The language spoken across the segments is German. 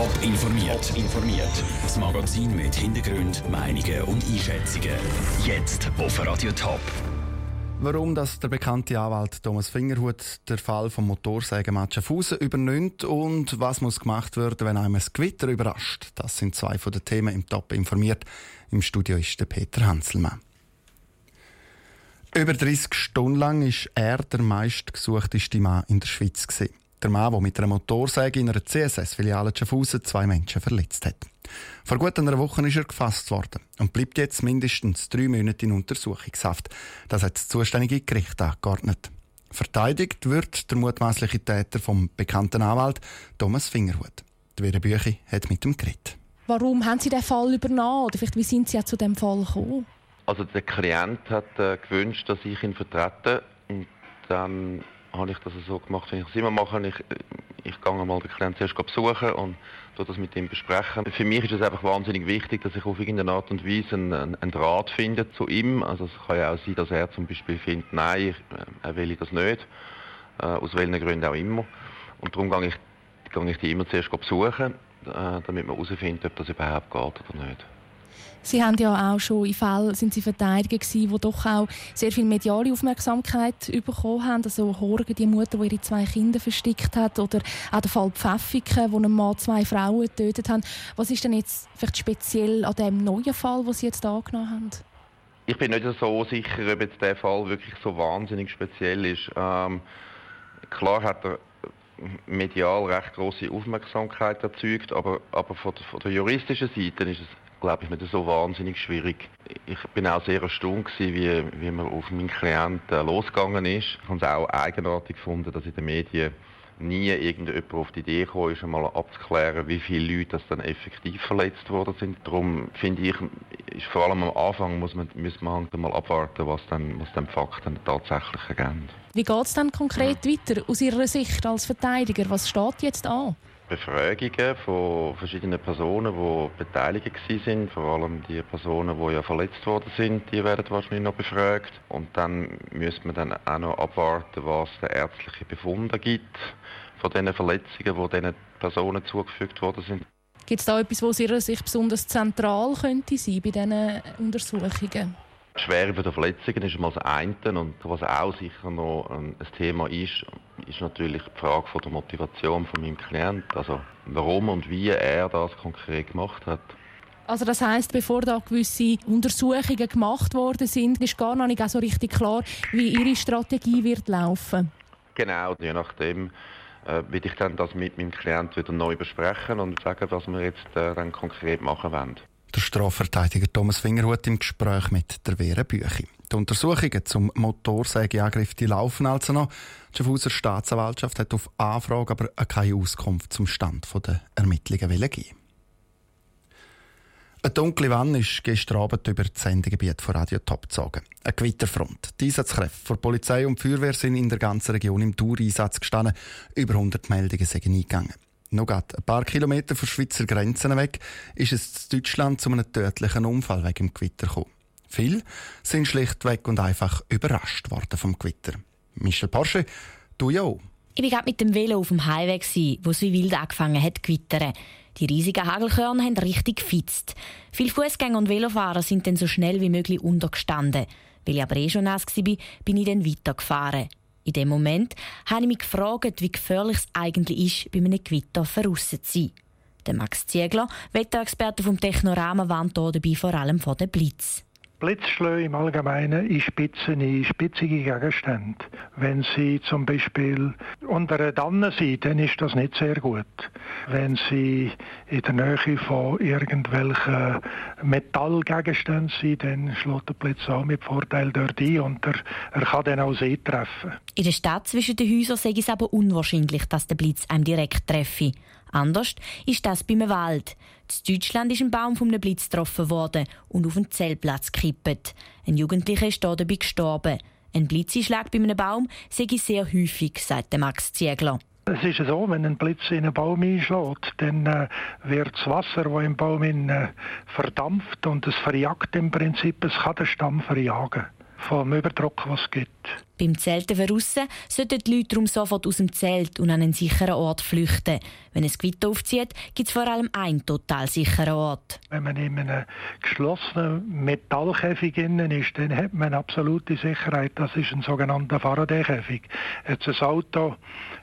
Top informiert. informiert. Das Magazin mit Hintergrund, Meinungen und Einschätzungen. Jetzt auf Radio Top. Warum das der bekannte Anwalt Thomas Fingerhut der Fall vom Motorsägematch Schaffhausen übernimmt und was muss gemacht werden, wenn einem ein Gewitter überrascht. Das sind zwei von den Themen im Top informiert. Im Studio ist der Peter Hanselmann. Über 30 Stunden lang ist er der meistgesuchteste Mann in der Schweiz. Gewesen. Der Mann, der mit einer Motorsäge in einer CSS-Filiale Schaffhausen zwei Menschen verletzt hat. Vor gut einer Woche ist er gefasst worden und bleibt jetzt mindestens drei Monate in Untersuchungshaft. Das hat das zuständige Gericht angeordnet. Verteidigt wird der mutmaßliche Täter vom bekannten Anwalt Thomas Fingerhut. Die Vera Büchi hat mit ihm geredet. Warum haben Sie den Fall übernommen? Oder vielleicht, wie sind Sie zu dem Fall gekommen? Also der Klient hat äh, gewünscht, dass ich ihn vertrete und dann habe ich das so gemacht, wie ich es immer mache. Ich, ich gehe mal den Klienten zuerst besuchen und das mit ihm besprechen. Für mich ist es einfach wahnsinnig wichtig, dass ich auf irgendeine Art und Weise einen, einen Draht finde zu ihm. Also es kann ja auch sein, dass er zum Beispiel findet, nein, äh, er will das nicht, äh, aus welchen Gründen auch immer. Und darum gehe ich, gehe ich die immer zuerst besuchen, äh, damit man herausfindet, ob das überhaupt geht oder nicht. Sie haben ja auch schon in Fällen sind Sie Verteidiger gewesen, die doch auch sehr viel mediale Aufmerksamkeit bekommen haben. Also Horgen, die Mutter, die ihre zwei Kinder versteckt hat, oder auch der Fall Pfäffiken, wo ein Mann zwei Frauen getötet hat. Was ist denn jetzt vielleicht speziell an dem neuen Fall, den Sie jetzt angenommen haben? Ich bin nicht so sicher, ob jetzt der Fall wirklich so wahnsinnig speziell ist. Ähm, klar hat er medial recht große Aufmerksamkeit erzeugt, aber, aber von, von der juristischen Seite ist es glaube ich, nicht so wahnsinnig schwierig. Ich bin auch sehr erstaunt gewesen, wie, wie man auf meinen Klienten losgegangen ist. Ich habe es auch eigenartig gefunden, dass in den Medien nie irgendjemand auf die Idee gekommen ist, einmal abzuklären, wie viele Leute das dann effektiv verletzt worden sind. Darum finde ich, ist vor allem am Anfang muss man, muss man halt mal abwarten, was dann, was dann die Fakten tatsächlich ergeben. Wie geht es dann konkret ja. weiter aus Ihrer Sicht als Verteidiger? Was steht jetzt an? Befragungen von verschiedenen Personen, die beteiligt sind. Vor allem die Personen, die ja verletzt worden sind, die werden wahrscheinlich noch befragt. Und dann müssen wir dann auch noch abwarten, was der ärztliche Befund gibt von den Verletzungen, die diesen Personen zugefügt worden sind. Gibt es da etwas, was aus Ihrer Sicht besonders zentral könnte sein bei diesen Untersuchungen? Schwere der Verletzungen ist mal das eine und was auch sicher noch ein Thema ist, ist natürlich die Frage von der Motivation von meinem Klienten. Also warum und wie er das konkret gemacht hat. Also das heißt, bevor da gewisse Untersuchungen gemacht worden sind, ist gar noch nicht so richtig klar, wie Ihre Strategie wird laufen. Genau, je nachdem äh, will ich dann das mit meinem Klienten wieder neu besprechen und sagen, was wir jetzt äh, dann konkret machen wollen. Der Strafverteidiger Thomas Fingerhut im Gespräch mit der Vera Büchi. Die Untersuchungen zum Motorsägeangriff die laufen also noch. Die Schaffhauser Staatsanwaltschaft hat auf Anfrage aber keine Auskunft zum Stand der Ermittlungen geben. Eine dunkle Wanne ist gestern Abend über das Sendegebiet von Radio Top gezogen. Eine Gewitterfront. Die Einsatzkräfte von Polizei und Feuerwehr sind in der ganzen Region im Dauereinsatz gestanden. Über 100 Meldungen sind eingegangen. Noch ein paar Kilometer von Schweizer Grenzen weg ist es in Deutschland zu einem tödlichen Unfall wegen dem Gewitter gekommen. Viele sind schlichtweg und einfach überrascht worden vom Gewitter. Michel Porsche, du ja auch. Ich war gerade mit dem Velo auf dem Highway, wo es wie wild angefangen hat zu gewittern. Die riesigen Hagelkörner haben richtig gefitzt. Viele Fußgänger und Velofahrer sind dann so schnell wie möglich untergestanden. Weil ich aber eh schon nass war, bin ich dann weitergefahren. In dem Moment habe ich mich gefragt, wie gefährlich es eigentlich ist, bei einem Gewitter voraus zu sein. Der Max Ziegler, Wetterexperte vom Technorama, warnt dabei vor allem vor dem Blitz. Blitzschläge im Allgemeinen in spitzige, spitzige Gegenstände. Wenn Sie zum Beispiel unter einer Danne sind, dann ist das nicht sehr gut. Wenn Sie in der Nähe von irgendwelchen Metallgegenständen sind, dann schlägt der Blitz auch mit Vorteil dort ein und er, er kann dann auch Sie treffen. In der Stadt zwischen den Häusern sei es aber unwahrscheinlich, dass der Blitz einem direkt treffe. Anders ist das beim Wald. In Deutschland ist ein Baum von einem Blitz getroffen worden und auf einen Zeltplatz gekippt. Ein Jugendlicher ist dabei gestorben. Ein Blitzeinschlag bei einem Baum sei sehr häufig, sagt Max Ziegler. Es ist so, wenn ein Blitz in einen Baum einschlägt, dann äh, wird das Wasser, das im Baum in, äh, verdampft und es verjagt im Prinzip, es kann den Stamm verjagen vom Überdruck, was es gibt. Beim Zelten draussen sollten die Leute darum sofort aus dem Zelt und an einen sicheren Ort flüchten. Wenn es Gewitter aufzieht, gibt es vor allem einen total sicheren Ort. Wenn man in einem geschlossenen Metallkäfig innen ist, dann hat man absolute Sicherheit. Das ist ein sogenannter Faraday-Käfig. Jetzt ein Auto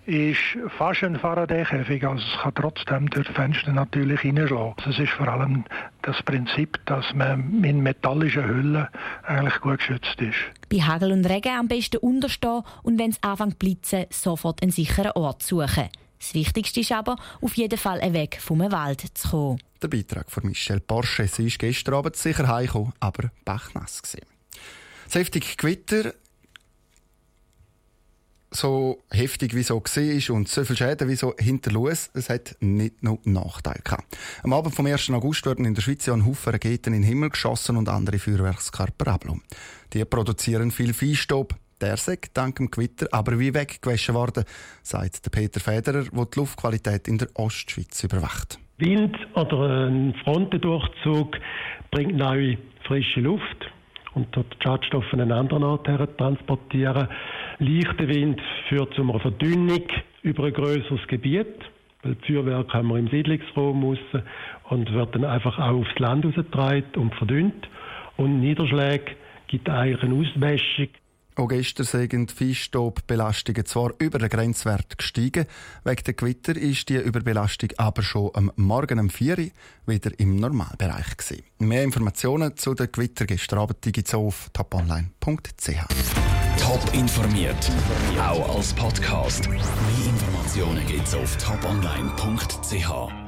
ist fast ein Faraday-Käfig, also es kann trotzdem durch die Fenster natürlich hineinschlagen. Also es ist vor allem das Prinzip, dass man in metallischen Hüllen eigentlich gut geschützt ist. Bei Hagel und Regen am besten unterstehen und wenn es anfängt zu blitzen, sofort einen sicheren Ort suchen. Das Wichtigste ist aber, auf jeden Fall weg vom Wald zu kommen. Der Beitrag von Michelle Porsche. Sie ist gestern Abend sicher heimgekommen, aber bachnass gesehen. Das heftige Gewitter so heftig wie so war und so viele Schäden wie so hinterließ, es hat nicht nur Nachteile gehabt. Am Abend vom 1. August wurden in der Schweiz ja ein Haufen Raketen in den Himmel geschossen und andere Feuerwerkskörper abgenommen. Die produzieren viel Feinstaub. Der sagt dank dem Gewitter aber wie weggewaschen worden, sagt der Peter Federer, der die Luftqualität in der Ostschweiz überwacht. Wind oder ein Frontendurchzug bringt neue frische Luft und dort Schadstoffe an einen anderen Ort transportieren. Leichter Wind führt zu einer Verdünnung über ein größeres Gebiet, weil die Feuerwerke haben wir im Siedlungsraum raus und wird dann einfach auch aufs Land rausgetragen und verdünnt. Und Niederschläge gibt eigentlich eine Auswäschung auch gestern sind die Feinstaubbelastungen zwar über den Grenzwert gestiegen. Wegen der Gewitter ist die Überbelastung aber schon am Morgen um 4 Uhr wieder im Normalbereich. Gewesen. Mehr Informationen zu den Gewitter gestern Abend gibt auf toponline.ch. Top informiert, auch als Podcast. Mehr Informationen gibt es auf toponline.ch.